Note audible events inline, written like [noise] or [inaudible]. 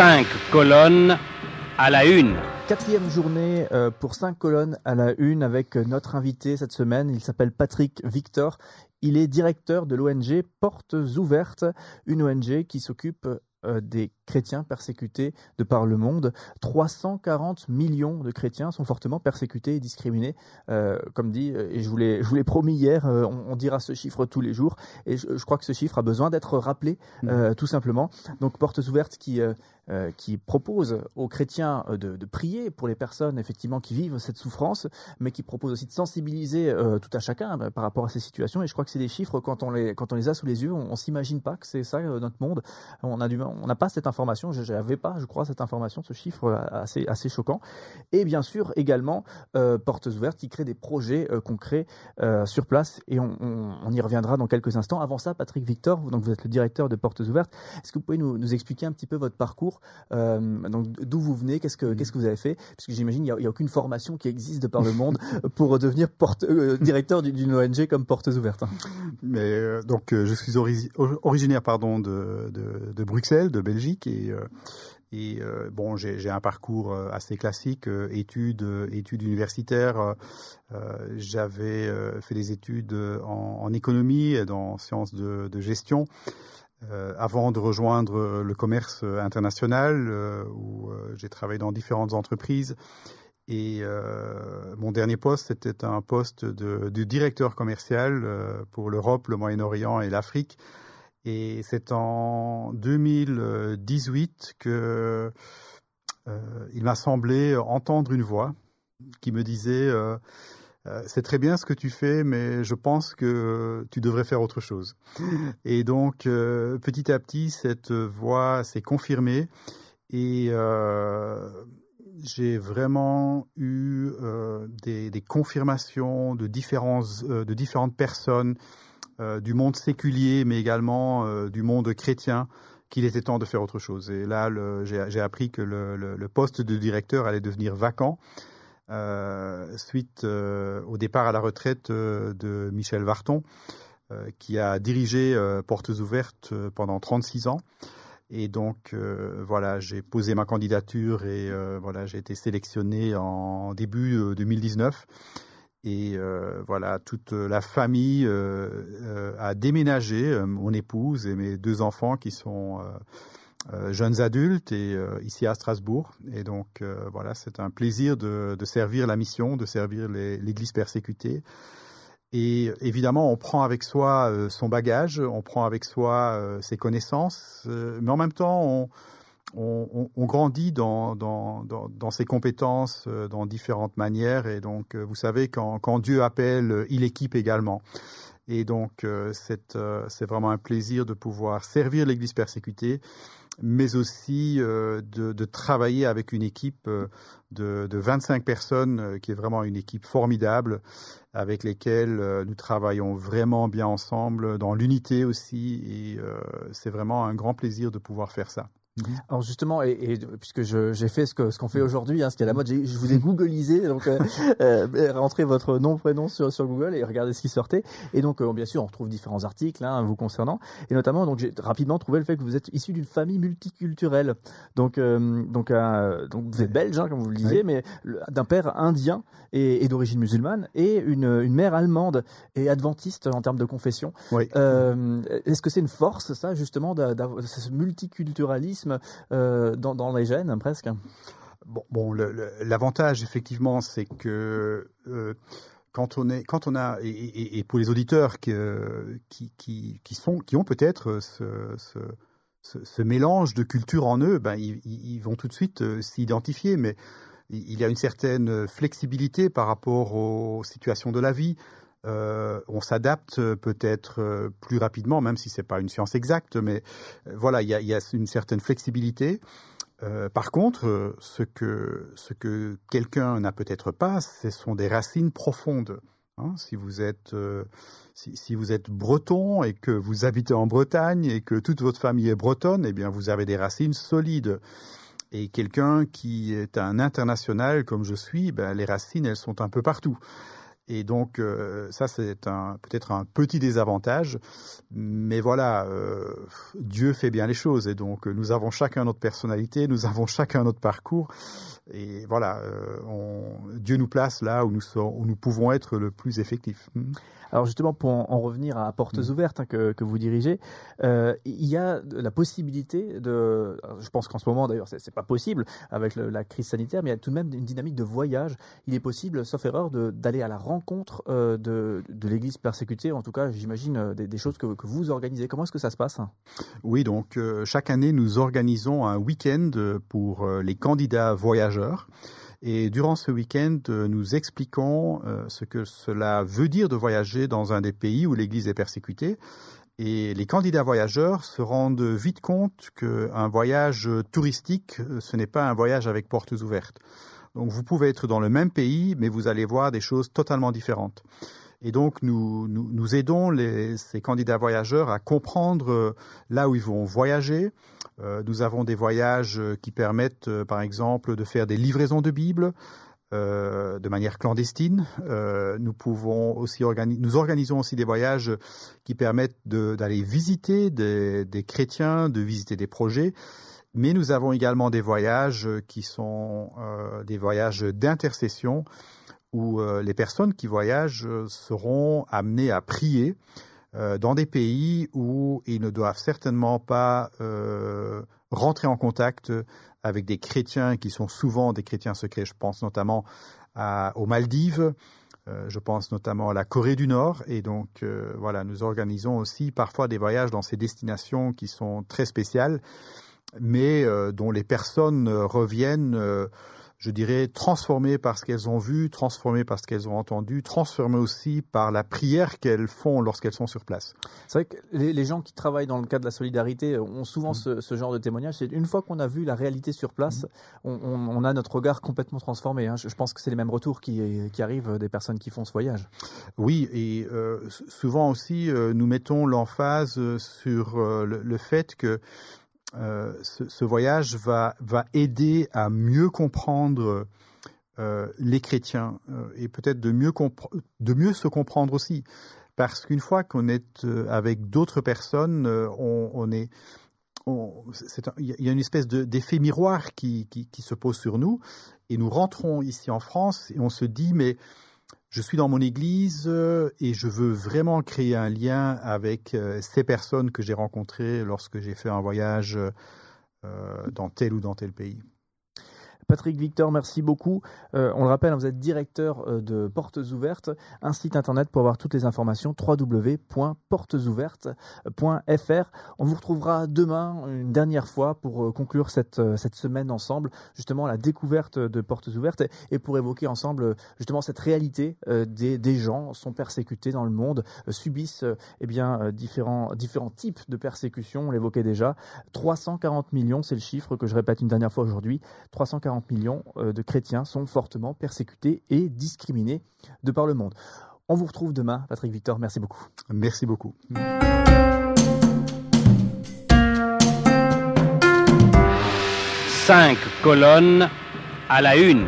cinq colonnes à la une. Quatrième journée euh, pour cinq colonnes à la une avec notre invité cette semaine. Il s'appelle Patrick Victor. Il est directeur de l'ONG Portes Ouvertes, une ONG qui s'occupe euh, des chrétiens persécutés de par le monde. 340 millions de chrétiens sont fortement persécutés et discriminés. Euh, comme dit, euh, et je vous l'ai, promis hier, on, dira ce chiffre tous les jours. Et je, crois que ce chiffre a besoin d'être rappelé, mmh. tout simplement. Donc, Portes Ouvertes qui, qui propose aux chrétiens de, de, prier pour les personnes, effectivement, qui vivent cette souffrance, mais qui propose aussi de sensibiliser tout à chacun par rapport à ces situations. Et je crois que c'est des chiffres, quand on les, quand on les a sous les yeux, on, on s'imagine pas que c'est ça notre monde. On n'a pas cette information, je n'avais pas, je crois, cette information, ce chiffre assez, assez choquant. Et bien sûr, également, euh, Portes Ouvertes qui crée des projets euh, concrets euh, sur place et on, y reviendra dans quelques instants. Avant ça, Patrick Victor, vous, donc vous êtes le directeur de Portes Ouvertes. Est-ce que vous pouvez nous, expliquer un petit peu votre parcours donc D'où vous venez Qu'est-ce que, qu'est-ce que vous avez fait? Parce que j'imagine qu'il n'y a, aucune formation qui existe de par le monde [laughs] pour devenir porte, directeur d'une ONG comme Portes Ouvertes. Mais, donc, je suis originaire pardon, de, de, de Bruxelles, de Belgique et euh, euh, bon, j'ai un parcours euh, assez classique, études, études universitaires. J'avais fait des études en, économie et dans sciences de, de gestion. avant de rejoindre le commerce international, où j'ai travaillé dans différentes entreprises. Et mon dernier poste, c'était un poste de, de directeur commercial pour l'Europe, le Moyen-Orient et l'Afrique. Et c'est en 2018 que euh, il m'a semblé entendre une voix qui me disait euh, euh, c'est très bien ce que tu fais, mais je pense que tu devrais faire autre chose. Et donc, petit à petit, cette voix s'est confirmée et j'ai vraiment eu des, des, confirmations de, différents, de différentes personnes du monde séculier, mais également euh, du monde chrétien, qu'il était temps de faire autre chose. Et là, j'ai appris que le, poste de directeur allait devenir vacant. Euh, suite au départ à la retraite de Michel Varton, qui a dirigé Portes Ouvertes pendant 36 ans. Et donc, voilà, j'ai posé ma candidature et voilà, j'ai été sélectionné en début 2019. Et euh, voilà, toute la famille euh, euh, a déménagé, mon épouse et mes deux enfants qui sont jeunes adultes et ici à Strasbourg. Et donc voilà, c'est un plaisir de, de, servir la mission, de servir l'Église persécutée. Et évidemment, on prend avec soi son bagage, on prend avec soi ses connaissances, mais en même temps, on, on, on, grandit dans, dans, dans, dans, ses compétences euh, dans différentes manières. Et donc, euh, vous savez, quand, quand Dieu appelle, euh, il équipe également. Et donc, c'est vraiment un plaisir de pouvoir servir l'Église persécutée, mais aussi de, de, travailler avec une équipe de, de 25 personnes, qui est vraiment une équipe formidable, avec lesquelles nous travaillons vraiment bien ensemble, dans l'unité aussi. Et c'est vraiment un grand plaisir de pouvoir faire ça. Mhm. Alors justement, et, puisque j'ai fait ce qu'on ce fait aujourd'hui, hein, ce qui est la mode, je vous ai googlisé, donc [laughs] euh, euh, rentrez votre nom, prénom sur, sur Google et regardez ce qui sortait. Et donc, euh, bien sûr, on retrouve différents articles hein, vous concernant, et notamment, donc j'ai rapidement trouvé le fait que vous êtes issu d'une famille multiculturelle. Donc, euh, donc, donc vous êtes belge, hein, comme vous le disiez, mais d'un père indien et, et d'origine musulmane, et une, une mère allemande et adventiste en termes de confession. Oui. Est-ce que c'est une force, ça, justement, d'avoir ce multiculturalisme euh, dans, les gènes presque Bon, l'avantage effectivement, c'est que euh, quand on est, quand on a, et, pour les auditeurs qui, qui, qui, sont, qui ont peut-être ce, ce, mélange de culture en eux, ben, ils, vont tout de suite euh, s'identifier, mais il y a une certaine flexibilité par rapport aux situations de la vie. Euh, on s'adapte euh, peut-être euh, plus rapidement, même si c'est pas une science exacte, mais voilà, il y a, une certaine flexibilité. par contre, ce que, ce que quelqu'un n'a peut-être pas, ce sont des racines profondes. Hein. si vous êtes si, vous êtes breton et que vous habitez en Bretagne et que toute votre famille est bretonne, eh bien vous avez des racines solides. Et quelqu'un qui est un international comme je suis, ben, les racines elles sont un peu partout. Et donc euh, ça c'est un peut-être un petit désavantage, mais voilà, euh, Dieu fait bien les choses et donc nous avons chacun notre personnalité, nous avons chacun notre parcours et voilà, euh, on, Dieu nous place là où nous, où nous pouvons être le plus effectifs. Alors justement, pour en, revenir à Portes mm. Ouvertes hein, que, que, vous dirigez, il y a la possibilité de, je pense qu'en ce moment d'ailleurs c'est pas possible avec la crise sanitaire, mais il y a tout de même une dynamique de voyage. Il est possible, sauf erreur, d'aller à la rencontre euh, de, l'Église persécutée. En tout cas, j'imagine euh, des, choses que, que, vous organisez. Comment est-ce que ça se passe? Oui, donc euh, chaque année nous organisons un week-end pour les candidats voyageurs. Et durant ce week-end, nous expliquons ce que cela veut dire de voyager dans un des pays où l'Église est persécutée. Et les candidats voyageurs se rendent vite compte qu'un voyage touristique, ce n'est pas un voyage avec portes ouvertes. Donc vous pouvez être dans le même pays, mais vous allez voir des choses totalement différentes. Et donc, nous, nous, aidons ces candidats voyageurs à comprendre euh, là où ils vont voyager. Euh, nous avons des voyages euh, qui permettent, par exemple, de faire des livraisons de Bibles. De manière clandestine. Nous pouvons aussi nous organisons aussi des voyages qui permettent d'aller visiter des, chrétiens, de visiter des projets. Mais nous avons également des voyages qui sont euh, des voyages d'intercession où euh, les personnes qui voyagent euh, seront amenées à prier euh, dans des pays où ils ne doivent certainement pas rentrer en contact avec des chrétiens qui sont souvent des chrétiens secrets. Je pense notamment à, aux Maldives, je pense notamment à la Corée du Nord. Et donc, voilà, nous organisons aussi parfois des voyages dans ces destinations qui sont très spéciales, mais dont les personnes reviennent je dirais, transformées par ce qu'elles ont vu, transformées par ce qu'elles ont entendu, transformées aussi par la prière qu'elles font lorsqu'elles sont sur place. C'est vrai que les, gens qui travaillent dans le cadre de la solidarité ont souvent mm. ce, genre de témoignage. C'est une fois qu'on a vu la réalité sur place, mm. on, a notre regard complètement transformé. Hein. Je, pense que c'est les mêmes retours qui, arrivent des personnes qui font ce voyage. Oui, et euh, souvent aussi, euh, nous mettons l'emphase sur euh, le, fait que euh, ce, voyage va, aider à mieux comprendre euh, les chrétiens euh, et peut-être de mieux, se comprendre aussi. Parce qu'une fois qu'on est avec d'autres personnes, il y a une espèce d'effet miroir qui, qui, se pose sur nous et nous rentrons ici en France et on se dit mais je suis dans mon église euh, et je veux vraiment créer un lien avec euh, ces personnes que j'ai rencontrées lorsque j'ai fait un voyage euh, dans tel ou dans tel pays. Patrick Victor, merci beaucoup. Euh, on le rappelle, vous êtes directeur euh, de Portes Ouvertes, un site internet pour avoir toutes les informations www.portesouvertes.fr. On vous retrouvera demain une dernière fois pour euh, conclure cette, semaine ensemble, justement la découverte de Portes Ouvertes et pour évoquer ensemble justement cette réalité des, des gens sont persécutés dans le monde, subissent eh bien, différents, différents types de persécutions, on l'évoquait déjà. 340 millions, c'est le chiffre que je répète une dernière fois aujourd'hui. 340 millions euh, de chrétiens sont fortement persécutés et discriminés de par le monde. On vous retrouve demain, Patrick Victor. Merci beaucoup. Merci beaucoup. Cinq colonnes à la une.